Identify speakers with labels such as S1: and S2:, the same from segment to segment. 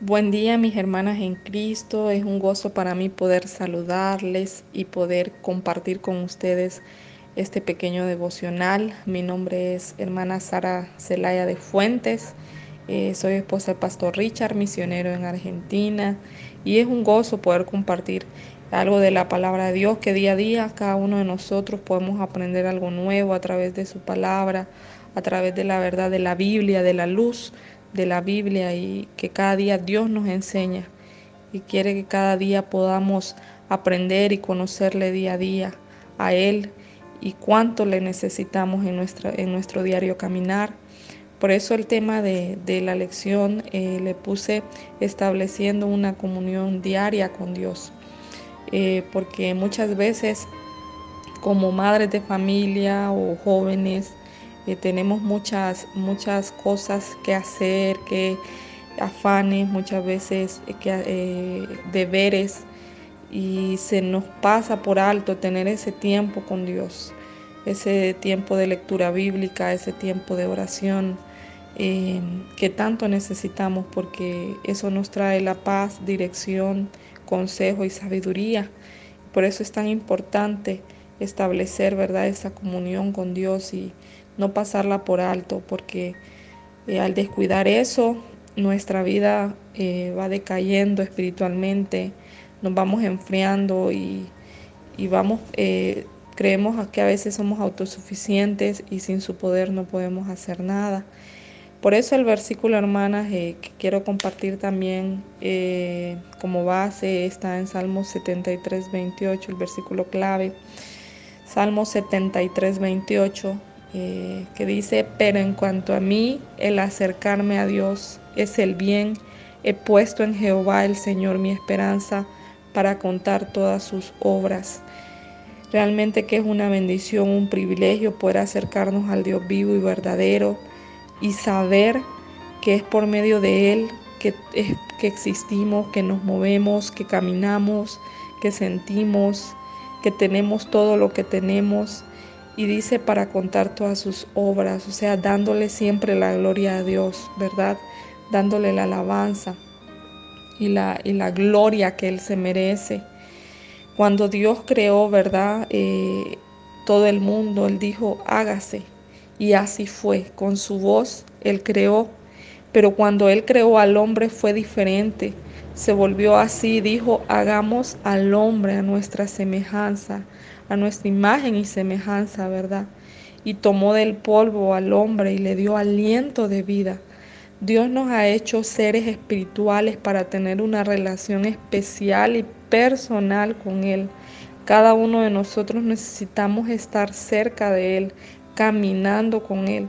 S1: Buen día mis hermanas en Cristo, es un gozo para mí poder saludarles y poder compartir con ustedes este pequeño devocional. Mi nombre es hermana Sara Celaya de Fuentes, eh, soy esposa del pastor Richard, misionero en Argentina, y es un gozo poder compartir algo de la palabra de Dios, que día a día cada uno de nosotros podemos aprender algo nuevo a través de su palabra, a través de la verdad de la Biblia, de la luz de la Biblia y que cada día Dios nos enseña y quiere que cada día podamos aprender y conocerle día a día a Él y cuánto le necesitamos en, nuestra, en nuestro diario caminar. Por eso el tema de, la lección eh, le puse estableciendo una comunión diaria con Dios, eh, porque muchas veces como madres de familia o jóvenes, tenemos muchas, muchas cosas que hacer, que afanes, muchas veces eh, que, eh, deberes y se nos pasa por alto tener ese tiempo con Dios, ese tiempo de lectura bíblica, ese tiempo de oración eh, que tanto necesitamos porque eso nos trae la paz, dirección, consejo y sabiduría. Por eso es tan importante establecer, ¿verdad?, esa comunión con Dios y no pasarla por alto, porque eh, al descuidar eso, nuestra vida eh, va decayendo espiritualmente, nos vamos enfriando y, vamos, eh, creemos que a veces somos autosuficientes y sin su poder no podemos hacer nada. Por eso el versículo, hermanas, que quiero compartir también como base está en Salmos 73, 28, el versículo clave. Salmo 73, 28 eh, que dice, pero en cuanto a mí, el acercarme a Dios es el bien, he puesto en Jehová el Señor mi esperanza para contar todas sus obras. Realmente que es una bendición, un privilegio poder acercarnos al Dios vivo y verdadero y saber que es por medio de Él que, que existimos, que nos movemos, que caminamos, que sentimos, que tenemos todo lo que tenemos y dice para contar todas sus obras, o sea, dándole siempre la gloria a Dios, ¿verdad? Dándole la alabanza y la, y la gloria que Él se merece. Cuando Dios creó, ¿verdad? Eh, todo el mundo, Él dijo, hágase. Y así fue, con su voz Él creó. Pero cuando Él creó al hombre fue diferente. Se volvió así, dijo, hagamos al hombre a nuestra semejanza a nuestra imagen y semejanza, ¿verdad? Y tomó del polvo al hombre y le dio aliento de vida. Dios nos ha hecho seres espirituales para tener una relación especial y personal con Él. Cada uno de nosotros necesitamos estar cerca de Él, caminando con Él,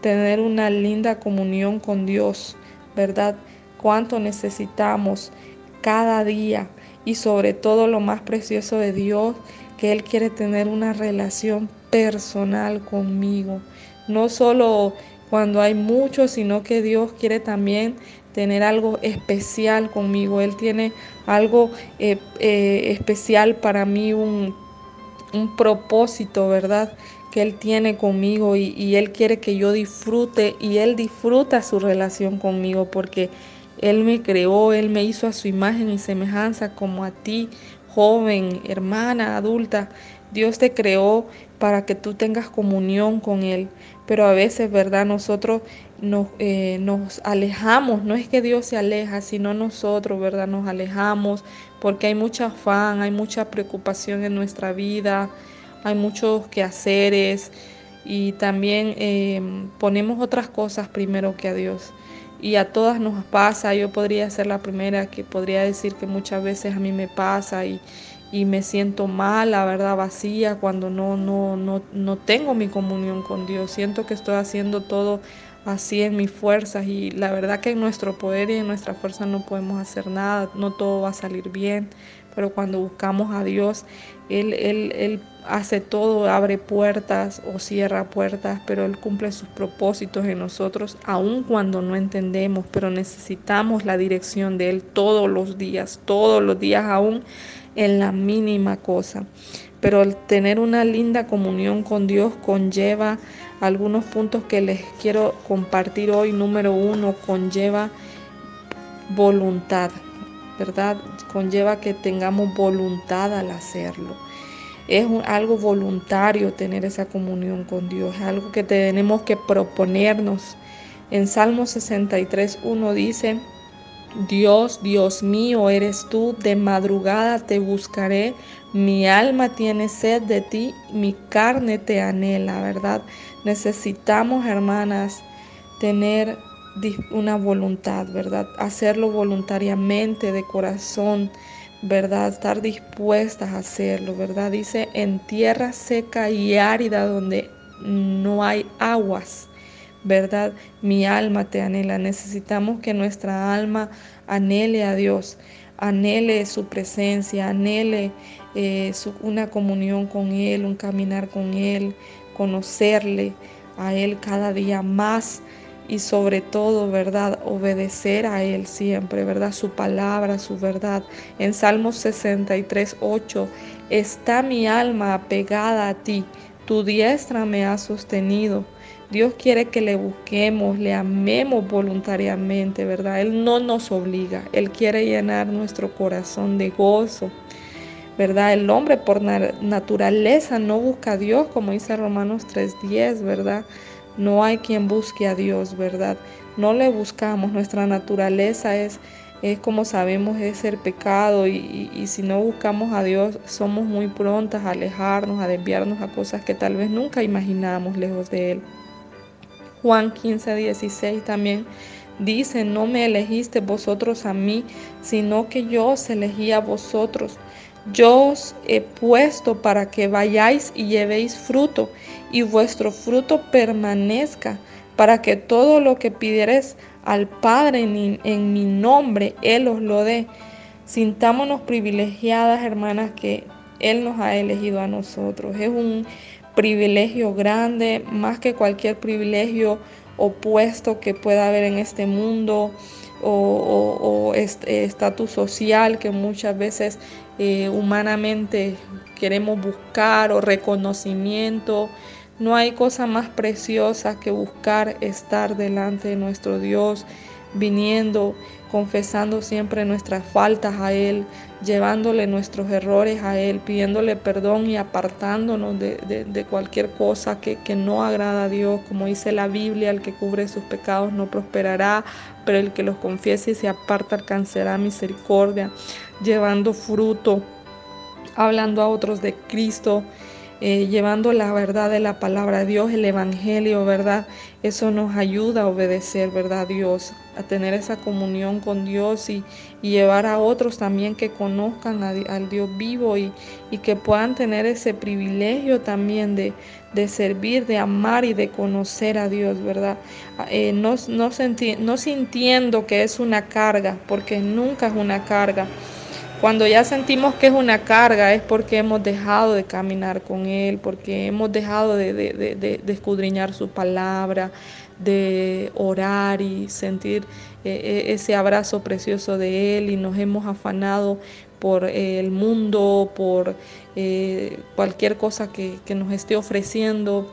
S1: tener una linda comunión con Dios, ¿verdad? Cuánto necesitamos cada día y sobre todo lo más precioso de Dios que Él quiere tener una relación personal conmigo. No solo cuando hay muchos, sino que Dios quiere también tener algo especial conmigo. Él tiene algo eh, eh, especial para mí, un, propósito, ¿verdad? Que Él tiene conmigo y Él quiere que yo disfrute y Él disfruta su relación conmigo porque Él me creó, Él me hizo a su imagen y semejanza como a ti, joven, hermana, adulta, Dios te creó para que tú tengas comunión con Él. Pero a veces, ¿verdad? Nosotros nos, eh, nos, alejamos, no es que Dios se aleja, sino nosotros, ¿verdad? Nos alejamos porque hay mucha afán, hay mucha preocupación en nuestra vida, hay muchos quehaceres y también eh, ponemos otras cosas primero que a Dios y a todas nos pasa. Yo podría ser la primera que podría decir que muchas veces a mí me pasa y, me siento mal, la verdad, vacía cuando no, no, no, no tengo mi comunión con Dios. Siento que estoy haciendo todo así en mis fuerzas y la verdad que en nuestro poder y en nuestra fuerza no podemos hacer nada, no todo va a salir bien, pero cuando buscamos a Dios, Él, Él, Él hace todo, abre puertas o cierra puertas, pero Él cumple sus propósitos en nosotros, aun cuando no entendemos, pero necesitamos la dirección de Él todos los días, todos los días, aún en la mínima cosa. Pero el tener una linda comunión con Dios conlleva algunos puntos que les quiero compartir hoy. Número uno, conlleva voluntad, ¿verdad? Conlleva que tengamos voluntad al hacerlo. Es algo voluntario tener esa comunión con Dios, algo que tenemos que proponernos. En Salmo 63, 1 dice, Dios, Dios mío, eres tú, de madrugada te buscaré, mi alma tiene sed de ti, mi carne te anhela, ¿verdad? Necesitamos, hermanas, tener una voluntad, ¿verdad? Hacerlo voluntariamente, de corazón, ¿verdad? Estar dispuestas a hacerlo, ¿verdad? Dice, en tierra seca y árida donde no hay aguas ¿verdad? Mi alma te anhela. Necesitamos que nuestra alma anhele a Dios, anhele su presencia, anhele eh, una comunión con Él, un caminar con Él, conocerle a Él cada día más y sobre todo, ¿verdad? Obedecer a Él siempre, ¿verdad? Su palabra, su verdad. En Salmos 63, 8, está mi alma apegada a ti, tu diestra me ha sostenido. Dios quiere que le busquemos, le amemos voluntariamente, ¿verdad? Él no nos obliga, Él quiere llenar nuestro corazón de gozo, ¿verdad? El hombre por naturaleza no busca a Dios, como dice Romanos 3:10, ¿verdad? No hay quien busque a Dios, ¿verdad? No le buscamos, nuestra naturaleza es, es como sabemos, es ser pecado y, y si no buscamos a Dios somos muy prontas a alejarnos, a desviarnos a cosas que tal vez nunca imaginamos lejos de Él. Juan 15, 16 también dice, no me elegiste vosotros a mí, sino que yo os elegí a vosotros. Yo os he puesto para que vayáis y llevéis fruto, y vuestro fruto permanezca, para que todo lo que pidieres al Padre en, en mi nombre, Él os lo dé. Sintámonos privilegiadas, hermanas, que Él nos ha elegido a nosotros. Es un privilegio grande, más que cualquier privilegio opuesto que pueda haber en este mundo o, estatus social que muchas veces eh, humanamente queremos buscar o reconocimiento. No hay cosa más preciosa que buscar estar delante de nuestro Dios, viniendo, confesando siempre nuestras faltas a Él, llevándole nuestros errores a Él, pidiéndole perdón y apartándonos de, cualquier cosa que, que, no agrada a Dios. Como dice la Biblia, el que cubre sus pecados no prosperará, pero el que los confiese y se aparta alcanzará misericordia, llevando fruto, hablando a otros de Cristo. Eh, llevando la verdad de la palabra de Dios, el Evangelio, ¿verdad? Eso nos ayuda a obedecer, ¿verdad? Dios, a tener esa comunión con Dios y, llevar a otros también que conozcan al Dios vivo y, que puedan tener ese privilegio también de, servir, de amar y de conocer a Dios, ¿verdad? Eh, no, no, no sintiendo que es una carga, porque nunca es una carga cuando ya sentimos que es una carga es porque hemos dejado de caminar con Él, porque hemos dejado de, escudriñar su palabra, de orar y sentir eh, eh, ese abrazo precioso de Él y nos hemos afanado por el mundo, por eh, cualquier cosa que, nos esté ofreciendo,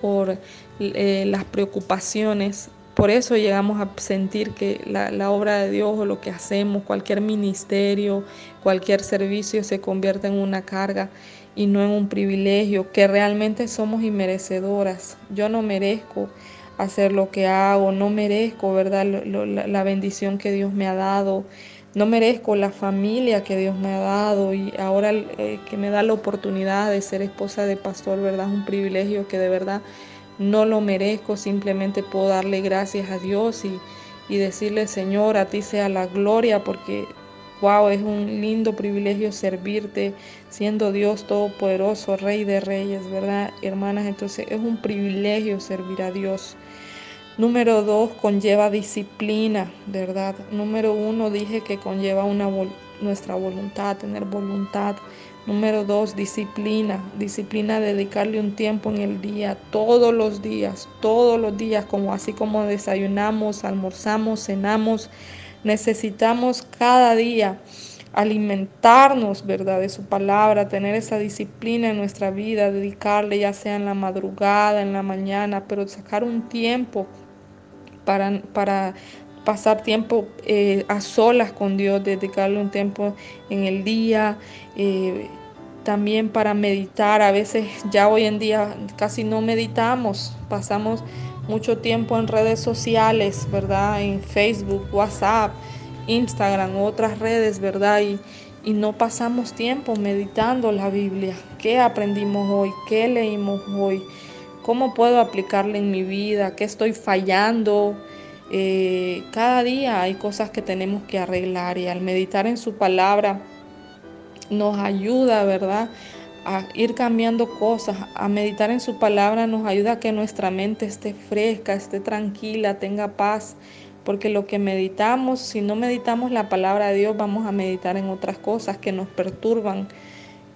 S1: por las preocupaciones por eso llegamos a sentir que la, obra de Dios o lo que hacemos, cualquier ministerio, cualquier servicio se convierte en una carga y no en un privilegio, que realmente somos inmerecedoras. Yo no merezco hacer lo que hago, no merezco, ¿verdad? la, bendición que Dios me ha dado, no merezco la familia que Dios me ha dado y ahora eh, que me da la oportunidad de ser esposa de pastor, ¿verdad? Es un privilegio que de verdad no lo merezco, simplemente puedo darle gracias a Dios y, decirle, Señor, a ti sea la gloria, porque, wow, es un lindo privilegio servirte, siendo Dios todopoderoso, Rey de Reyes, ¿verdad, hermanas? Entonces es un privilegio servir a Dios. Número dos, conlleva disciplina, ¿verdad? Número uno, dije que conlleva una, nuestra voluntad, tener voluntad. Número dos, disciplina. Disciplina, dedicarle un tiempo en el día, todos los días, todos los días, como así como desayunamos, almorzamos, cenamos. Necesitamos cada día alimentarnos, ¿verdad? De su palabra, tener esa disciplina en nuestra vida, dedicarle ya sea en la madrugada, en la mañana, pero sacar un tiempo para, para pasar tiempo eh, a solas con Dios, dedicarle un tiempo en el día, eh, también para meditar. A veces ya hoy en día casi no meditamos, pasamos mucho tiempo en redes sociales, ¿verdad? En Facebook, WhatsApp, Instagram, otras redes, ¿verdad? Y, y no pasamos tiempo meditando la Biblia. ¿Qué aprendimos hoy? ¿Qué leímos hoy? ¿Cómo puedo aplicarla en mi vida? ¿Qué estoy fallando? Eh, cada día hay cosas que tenemos que arreglar y al meditar en su palabra nos ayuda, ¿verdad? A ir cambiando cosas, a meditar en su palabra nos ayuda a que nuestra mente esté fresca, esté tranquila, tenga paz, porque lo que meditamos, si no meditamos la palabra de Dios, vamos a meditar en otras cosas que nos perturban,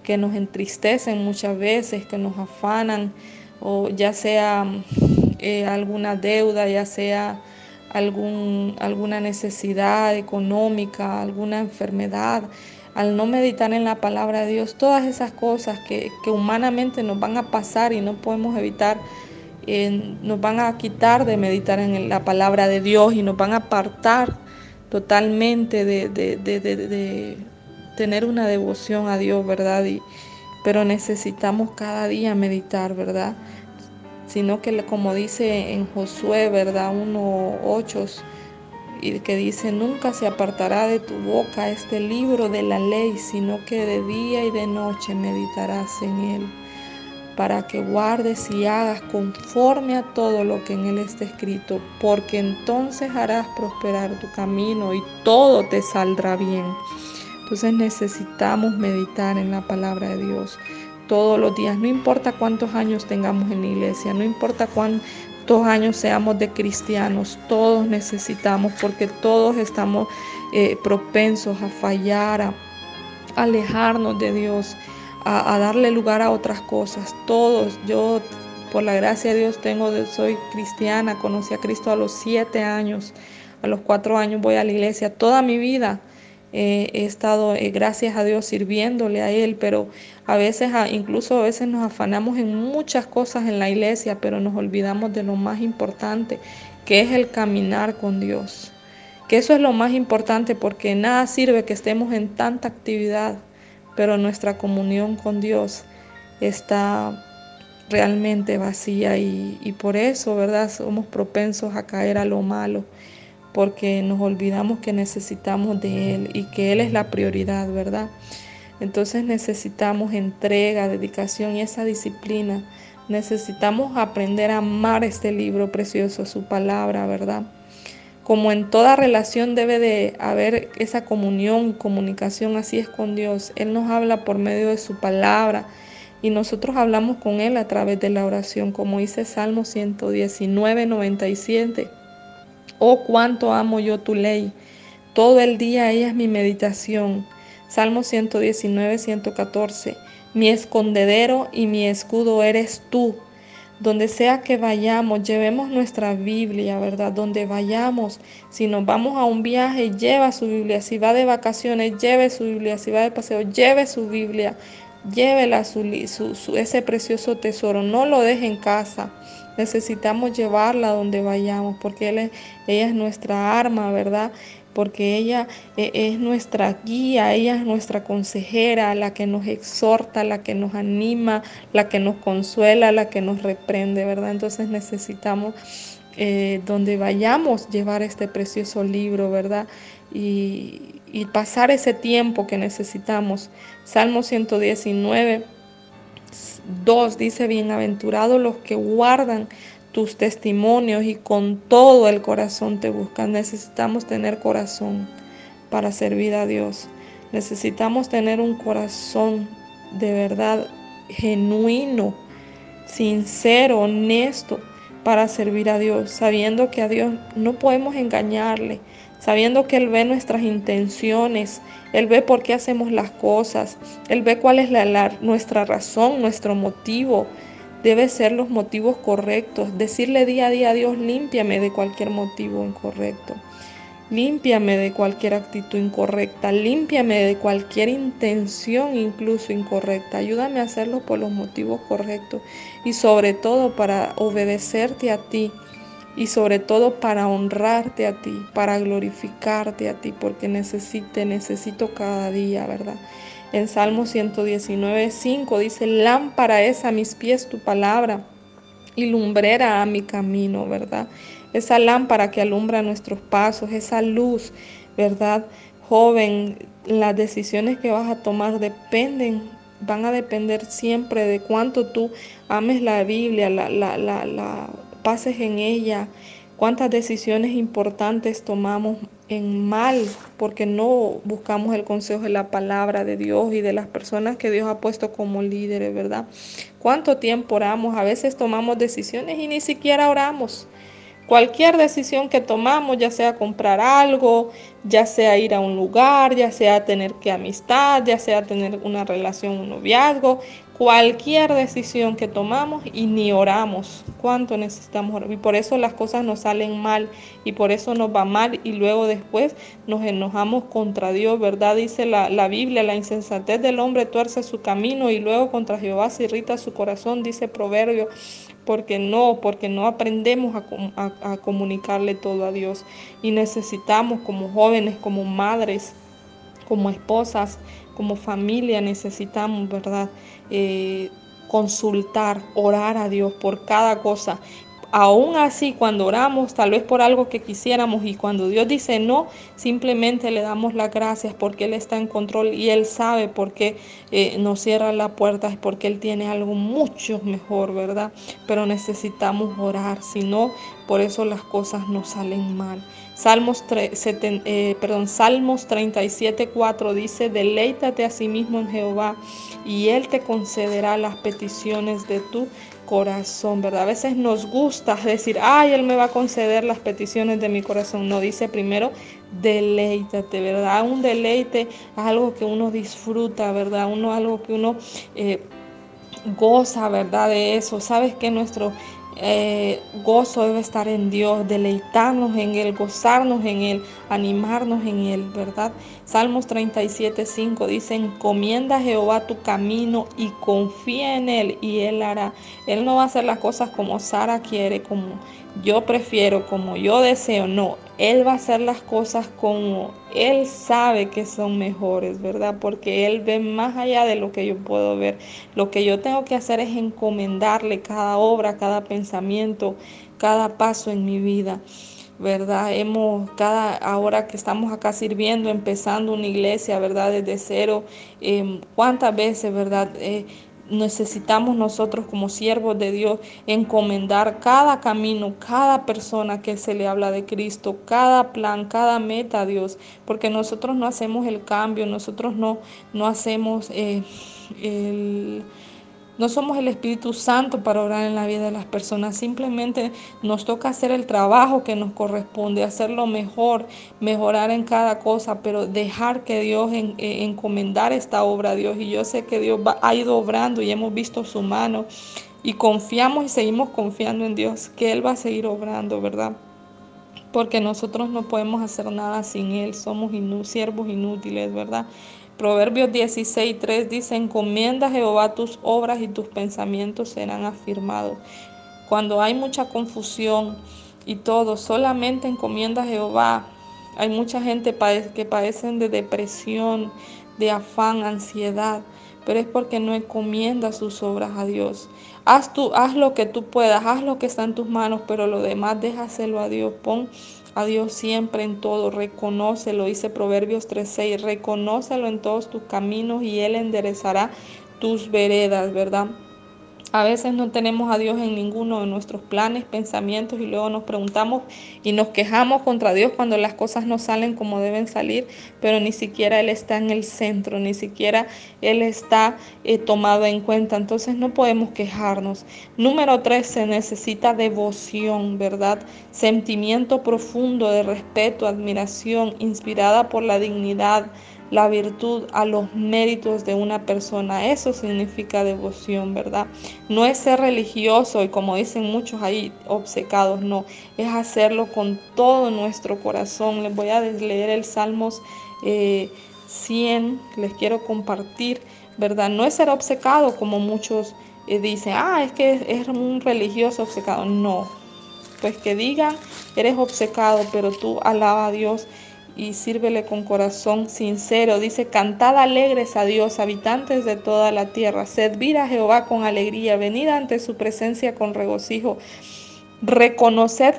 S1: que nos entristecen muchas veces, que nos afanan, o ya sea eh, alguna deuda, ya sea algún, alguna necesidad económica, alguna enfermedad, al no meditar en la palabra de Dios, todas esas cosas que, humanamente nos van a pasar y no podemos evitar, eh, nos van a quitar de meditar en la palabra de Dios y nos van a apartar totalmente de, de tener una devoción a Dios, ¿verdad? Y, pero necesitamos cada día meditar, ¿verdad? Sino que como dice en Josué, ¿verdad? 1.8, y que dice, nunca se apartará de tu boca este libro de la ley, sino que de día y de noche meditarás en él, para que guardes y hagas conforme a todo lo que en él está escrito, porque entonces harás prosperar tu camino y todo te saldrá bien. Entonces necesitamos meditar en la palabra de Dios todos los días, no importa cuántos años tengamos en la iglesia, no importa cuántos años seamos de cristianos, todos necesitamos, porque todos estamos eh, propensos a fallar, a alejarnos de Dios, a, darle lugar a otras cosas. Todos, yo por la gracia de Dios tengo, soy cristiana, conocí a Cristo a los siete años, a los cuatro años voy a la iglesia, toda mi vida he estado, eh, gracias a Dios, sirviéndole a Él, pero a veces, incluso a veces nos afanamos en muchas cosas en la iglesia, pero nos olvidamos de lo más importante, que es el caminar con Dios. Que eso es lo más importante porque nada sirve que estemos en tanta actividad, pero nuestra comunión con Dios está realmente vacía y, y por eso, ¿verdad? Somos propensos a caer a lo malo porque nos olvidamos que necesitamos de Él y que Él es la prioridad, ¿verdad? Entonces necesitamos entrega, dedicación y esa disciplina. Necesitamos aprender a amar este libro precioso, su palabra, ¿verdad? Como en toda relación debe de haber esa comunión y comunicación, así es con Dios. Él nos habla por medio de su palabra y nosotros hablamos con Él a través de la oración, como dice Salmo 119, 97. Oh, cuánto amo yo tu ley. Todo el día ella es mi meditación. Salmo 119, 114. Mi escondedero y mi escudo eres tú. Donde sea que vayamos, llevemos nuestra Biblia, ¿verdad? Donde vayamos, si nos vamos a un viaje, lleva su Biblia. Si va de vacaciones, lleve su Biblia. Si va de paseo, lleve su Biblia. Llévela su, ese precioso tesoro. No lo deje en casa. Necesitamos llevarla donde vayamos porque ella es nuestra arma, ¿verdad? Porque ella e, es nuestra guía, ella es nuestra consejera, la que nos exhorta, la que nos anima, la que nos consuela, la que nos reprende, ¿verdad? Entonces necesitamos eh, donde vayamos llevar este precioso libro, ¿verdad? Y, y pasar ese tiempo que necesitamos. Salmo 119 2 dice, bienaventurados los que guardan tus testimonios y con todo el corazón te buscan. Necesitamos tener corazón para servir a Dios. Necesitamos tener un corazón de verdad genuino, sincero, honesto para servir a Dios, sabiendo que a Dios no podemos engañarle, sabiendo que Él ve nuestras intenciones, Él ve por qué hacemos las cosas, Él ve cuál es la, nuestra razón, nuestro motivo. Debe ser los motivos correctos. Decirle día a día a Dios, límpiame de cualquier motivo incorrecto. Límpiame de cualquier actitud incorrecta, límpiame de cualquier intención incluso incorrecta. Ayúdame a hacerlo por los motivos correctos y sobre todo para obedecerte a ti y sobre todo para honrarte a ti, para glorificarte a ti, porque necesite, necesito cada día, ¿verdad? En Salmo 119, 5 dice, lámpara es a mis pies tu palabra y lumbrera a mi camino, ¿verdad? Esa lámpara que alumbra nuestros pasos, esa luz, ¿verdad? Joven, las decisiones que vas a tomar dependen, van a depender siempre de cuánto tú ames la Biblia, la, la, la, la pases en ella, cuántas decisiones importantes tomamos en mal porque no buscamos el consejo de la palabra de Dios y de las personas que Dios ha puesto como líderes, ¿verdad? ¿Cuánto tiempo oramos? A veces tomamos decisiones y ni siquiera oramos. Cualquier decisión que tomamos, ya sea comprar algo, ya sea ir a un lugar, ya sea tener que amistad, ya sea tener una relación, un noviazgo, cualquier decisión que tomamos y ni oramos. ¿Cuánto necesitamos orar? Y por eso las cosas nos salen mal y por eso nos va mal y luego después nos enojamos contra Dios, ¿verdad? Dice la, la Biblia, la insensatez del hombre tuerce su camino y luego contra Jehová se irrita su corazón, dice Proverbio, porque no, porque no aprendemos a, a comunicarle todo a Dios y necesitamos como jóvenes, como madres, como esposas, como familia necesitamos, ¿verdad? Eh, consultar, orar a Dios por cada cosa. Aún así, cuando oramos, tal vez por algo que quisiéramos y cuando Dios dice no, simplemente le damos las gracias porque Él está en control y Él sabe por qué eh, nos cierra la puerta, es porque Él tiene algo mucho mejor, ¿verdad? Pero necesitamos orar, si no, por eso las cosas nos salen mal. Salmos, eh, perdón, Salmos 37, 4 dice, deleítate a sí mismo en Jehová y Él te concederá las peticiones de tu corazón, ¿verdad? A veces nos gusta decir, ay, Él me va a conceder las peticiones de mi corazón. No, dice primero, deleítate, ¿verdad? Un deleite algo que uno disfruta, ¿verdad? Uno algo que uno... Eh, goza, ¿verdad? De eso. Sabes que nuestro eh, gozo debe estar en Dios, deleitarnos en Él, gozarnos en Él, animarnos en Él, ¿verdad? Salmos 37, 5 dice, encomienda a Jehová tu camino y confía en Él y Él hará. Él no va a hacer las cosas como Sara quiere, como yo prefiero, como yo deseo, no. Él va a hacer las cosas como Él sabe que son mejores, ¿verdad? Porque Él ve más allá de lo que yo puedo ver. Lo que yo tengo que hacer es encomendarle cada obra, cada pensamiento, cada paso en mi vida. ¿verdad? Hemos, cada, ahora que estamos acá sirviendo, empezando una iglesia, ¿verdad? Desde cero, eh, ¿cuántas veces, ¿verdad? Eh, necesitamos nosotros como siervos de Dios encomendar cada camino, cada persona que se le habla de Cristo, cada plan, cada meta a Dios, porque nosotros no hacemos el cambio, nosotros no, no hacemos eh, el no somos el Espíritu Santo para orar en la vida de las personas, simplemente nos toca hacer el trabajo que nos corresponde, hacerlo mejor, mejorar en cada cosa, pero dejar que Dios en, eh, encomendar esta obra a Dios. Y yo sé que Dios ha ido obrando y hemos visto su mano y confiamos y seguimos confiando en Dios, que Él va a seguir obrando, ¿verdad? Porque nosotros no podemos hacer nada sin Él, somos siervos inútiles, ¿verdad? Proverbios 16, 3 dice, encomienda a Jehová tus obras y tus pensamientos serán afirmados. Cuando hay mucha confusión y todo, solamente encomienda a Jehová. Hay mucha gente que padecen de depresión, de afán, ansiedad, pero es porque no encomienda sus obras a Dios. Haz, tú, haz lo que tú puedas, haz lo que está en tus manos, pero lo demás déjaselo a Dios. Pon a Dios siempre en todo, reconócelo, dice Proverbios 3:6, reconócelo en todos tus caminos y Él enderezará tus veredas, ¿verdad? A veces no tenemos a Dios en ninguno de nuestros planes, pensamientos y luego nos preguntamos y nos quejamos contra Dios cuando las cosas no salen como deben salir, pero ni siquiera Él está en el centro, ni siquiera Él está eh, tomado en cuenta. Entonces no podemos quejarnos. Número tres, se necesita devoción, ¿verdad? Sentimiento profundo de respeto, admiración, inspirada por la dignidad la virtud a los méritos de una persona. Eso significa devoción, ¿verdad? No es ser religioso y como dicen muchos ahí, obcecados, no, es hacerlo con todo nuestro corazón. Les voy a leer el Salmos 100, eh, les quiero compartir, ¿verdad? No es ser obcecado como muchos eh, dicen, ah, es que es un religioso obcecado. No, pues que digan, eres obcecado, pero tú alaba a Dios y sírvele con corazón sincero. Dice, cantad alegres a Dios, habitantes de toda la tierra, servir a Jehová con alegría, venid ante su presencia con regocijo, reconoced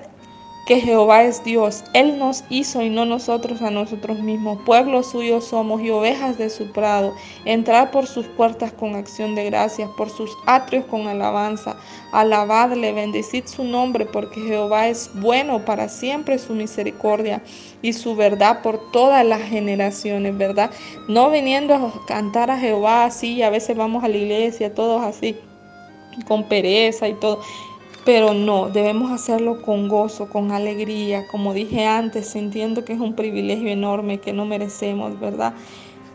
S1: que Jehová es Dios. Él nos hizo y no nosotros a nosotros mismos. Pueblo suyo somos y ovejas de su prado. Entrad por sus puertas con acción de gracias, por sus atrios con alabanza. Alabadle, bendecid su nombre, porque Jehová es bueno para siempre su misericordia y su verdad por todas las generaciones, ¿verdad? No viniendo a cantar a Jehová así, a veces vamos a la iglesia, todos así, con pereza y todo pero no, debemos hacerlo con gozo, con alegría, como dije antes, sintiendo que es un privilegio enorme que no merecemos, ¿verdad?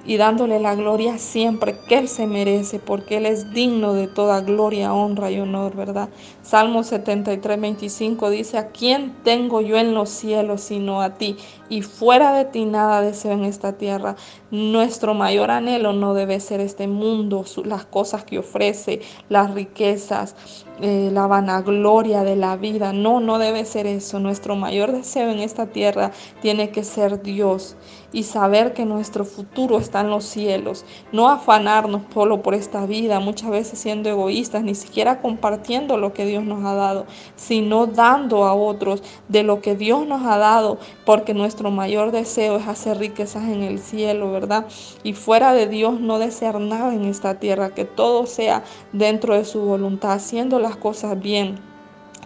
S1: y dándole la gloria siempre que Él se merece, porque Él es digno de toda gloria, honra y honor, ¿verdad? Salmo 73, 25 dice, ¿a quién tengo yo en los cielos sino a ti? Y fuera de ti nada deseo en esta tierra. Nuestro mayor anhelo no debe ser este mundo, las cosas que ofrece, las riquezas, eh, la vanagloria de la vida. No, no debe ser eso. Nuestro mayor deseo en esta tierra tiene que ser Dios y saber que nuestro futuro está en los cielos. No afanarnos solo por esta vida, muchas veces siendo egoístas, ni siquiera compartiendo lo que Dios nos ha dado, sino dando a otros de lo que Dios nos ha dado, porque nuestro mayor deseo es hacer riquezas en el cielo, ¿verdad? Y fuera de Dios no desear nada en esta tierra, que todo sea dentro de su voluntad, haciendo las cosas bien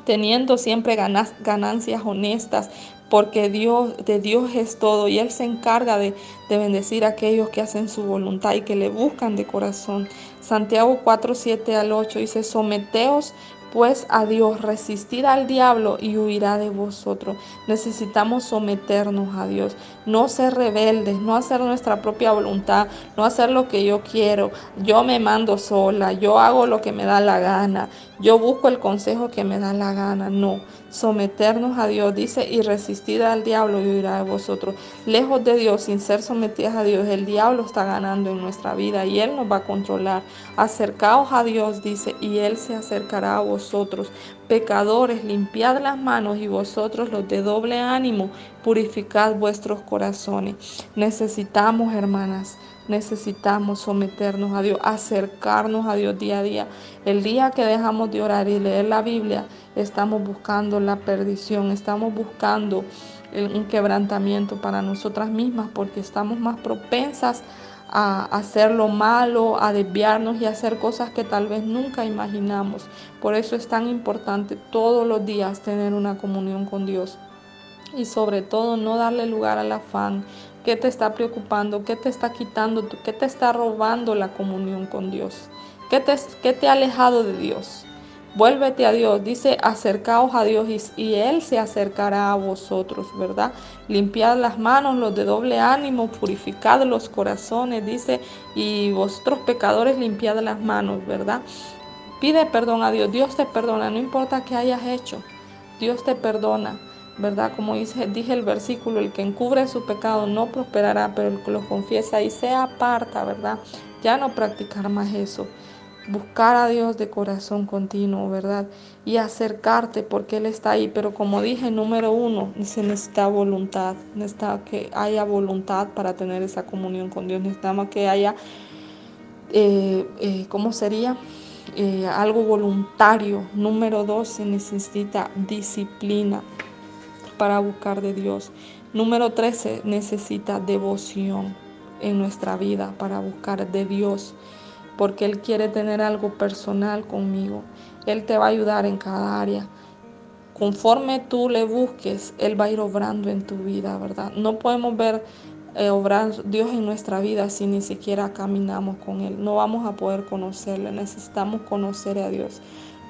S1: teniendo siempre ganancias honestas, porque Dios, de Dios es todo y Él se encarga de, de, bendecir a aquellos que hacen su voluntad y que le buscan de corazón. Santiago 4, 7 al 8 dice, someteos pues a Dios, resistid al diablo y huirá de vosotros. Necesitamos someternos a Dios, no ser rebeldes, no hacer nuestra propia voluntad, no hacer lo que yo quiero. Yo me mando sola, yo hago lo que me da la gana, yo busco el consejo que me da la gana. No, someternos a Dios, dice, y resistir al diablo y huirá de vosotros. Lejos de Dios, sin ser sometidas a Dios, el diablo está ganando en nuestra vida y Él nos va a controlar. Acercaos a Dios, dice, y Él se acercará a vosotros. Pecadores, limpiad las manos y vosotros los de doble ánimo, purificad vuestros corazones. Necesitamos, hermanas, necesitamos someternos a Dios, acercarnos a Dios día a día. El día que dejamos de orar y leer la Biblia, estamos buscando la perdición, estamos buscando un quebrantamiento para nosotras mismas porque estamos más propensas a hacer lo malo, a desviarnos y a hacer cosas que tal vez nunca imaginamos. Por eso es tan importante todos los días tener una comunión con Dios y sobre todo no darle lugar al afán, ¿Qué te está preocupando? ¿Qué te está quitando? ¿Qué te está robando la comunión con Dios? ¿Qué te, ha alejado de Dios? Vuélvete a Dios, dice, acercaos a Dios y, Él se acercará a vosotros, ¿verdad? Limpiad las manos, los de doble ánimo, purificad los corazones, dice, y vosotros pecadores limpiad las manos, ¿verdad? Pide perdón a Dios, Dios te perdona, no importa qué hayas hecho, Dios te perdona. ¿Verdad? Como dice, dije el versículo, el que encubre su pecado no prosperará, pero el que lo confiesa y se aparta, ¿verdad? Ya no practicar más eso. Buscar a Dios de corazón continuo, ¿verdad? Y acercarte porque Él está ahí. Pero como dije, número uno, se necesita voluntad. Necesita que haya voluntad para tener esa comunión con Dios. Necesitamos que haya, eh, eh, ¿cómo sería? Eh, algo voluntario. Número dos, se necesita disciplina para buscar de Dios. Número 13, necesita devoción en nuestra vida para buscar de Dios, porque Él quiere tener algo personal conmigo. Él te va a ayudar en cada área. Conforme tú le busques, Él va a ir obrando en tu vida, ¿verdad? No podemos ver eh, obrar Dios en nuestra vida si ni siquiera caminamos con Él. No vamos a poder conocerle, necesitamos conocer a Dios.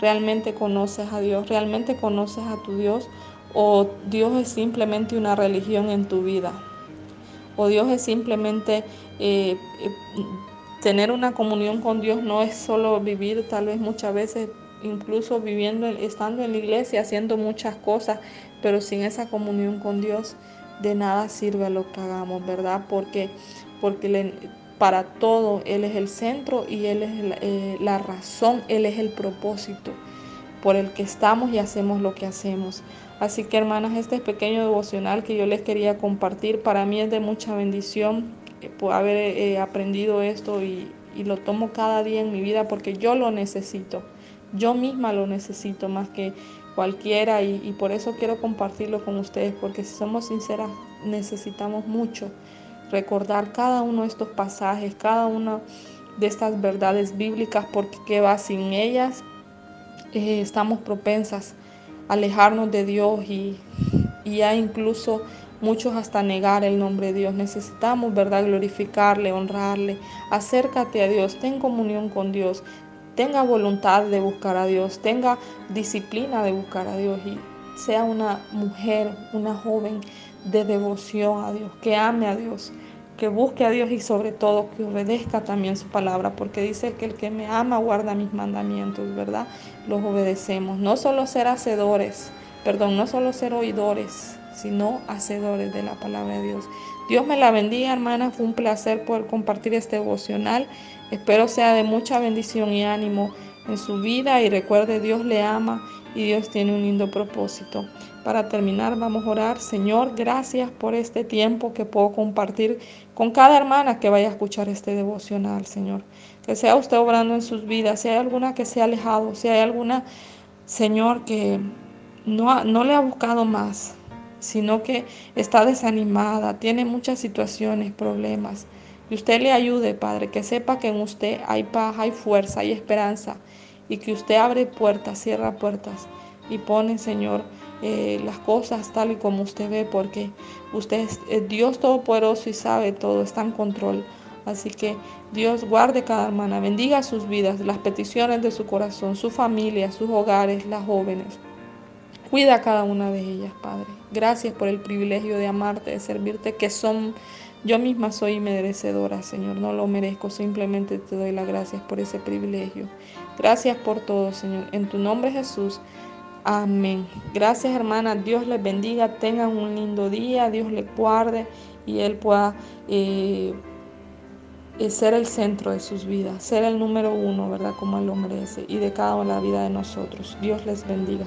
S1: ¿Realmente conoces a Dios? ¿Realmente conoces a tu Dios? O Dios es simplemente una religión en tu vida, o Dios es simplemente eh, eh, tener una comunión con Dios, no es solo vivir tal vez muchas veces, incluso viviendo, estando en la iglesia, haciendo muchas cosas, pero sin esa comunión con Dios, de nada sirve lo que hagamos, ¿verdad? Porque, porque para todo Él es el centro y Él es eh, la razón, Él es el propósito. por el que estamos y hacemos lo que hacemos. Así que hermanas, este pequeño devocional que yo les quería compartir, para mí es de mucha bendición eh, haber eh, aprendido esto y, lo tomo cada día en mi vida porque yo lo necesito. Yo misma lo necesito más que cualquiera y, por eso quiero compartirlo con ustedes porque si somos sinceras necesitamos mucho recordar cada uno de estos pasajes, cada una de estas verdades bíblicas porque que va sin ellas eh, estamos propensas alejarnos de Dios y, y ya incluso muchos hasta negar el nombre de Dios. Necesitamos, ¿verdad?, glorificarle, honrarle. Acércate a Dios, ten comunión con Dios, tenga voluntad de buscar a Dios, tenga disciplina de buscar a Dios y sea una mujer, una joven de devoción a Dios, que ame a Dios, que busque a Dios y sobre todo que obedezca también su palabra, porque dice que el que me ama guarda mis mandamientos, ¿verdad? Los obedecemos. No solo ser hacedores, perdón, no solo ser oidores, sino hacedores de la palabra de Dios. Dios me la bendiga, hermana. Fue un placer poder compartir este devocional. Espero sea de mucha bendición y ánimo en su vida y recuerde, Dios le ama y Dios tiene un lindo propósito. Para terminar, vamos a orar. Señor, gracias por este tiempo que puedo compartir con cada hermana que vaya a escuchar este devocional, Señor. Que sea usted obrando en sus vidas. Si hay alguna que se ha alejado, si hay alguna, Señor, que no, no le ha buscado más, sino que está desanimada, tiene muchas situaciones, problemas. Y usted le ayude, Padre, que sepa que en usted hay paz, hay fuerza, hay esperanza. Y que usted abre puertas, cierra puertas y pone, Señor, eh, las cosas tal y como usted ve, porque usted es eh, Dios Todopoderoso y sabe todo, está en control. Así que Dios guarde cada hermana, bendiga sus vidas, las peticiones de su corazón, su familia, sus hogares, las jóvenes. Cuida a cada una de ellas, Padre. Gracias por el privilegio de amarte, de servirte, que son, yo misma soy merecedora, Señor. No lo merezco, simplemente te doy las gracias por ese privilegio. Gracias por todo, Señor. En tu nombre, Jesús. Amén. Gracias hermana, Dios les bendiga, tengan un lindo día, Dios les guarde y Él pueda eh, eh, ser el centro de sus vidas, ser el número uno, ¿verdad? Como Él lo merece y de cada una la vida de nosotros. Dios les bendiga.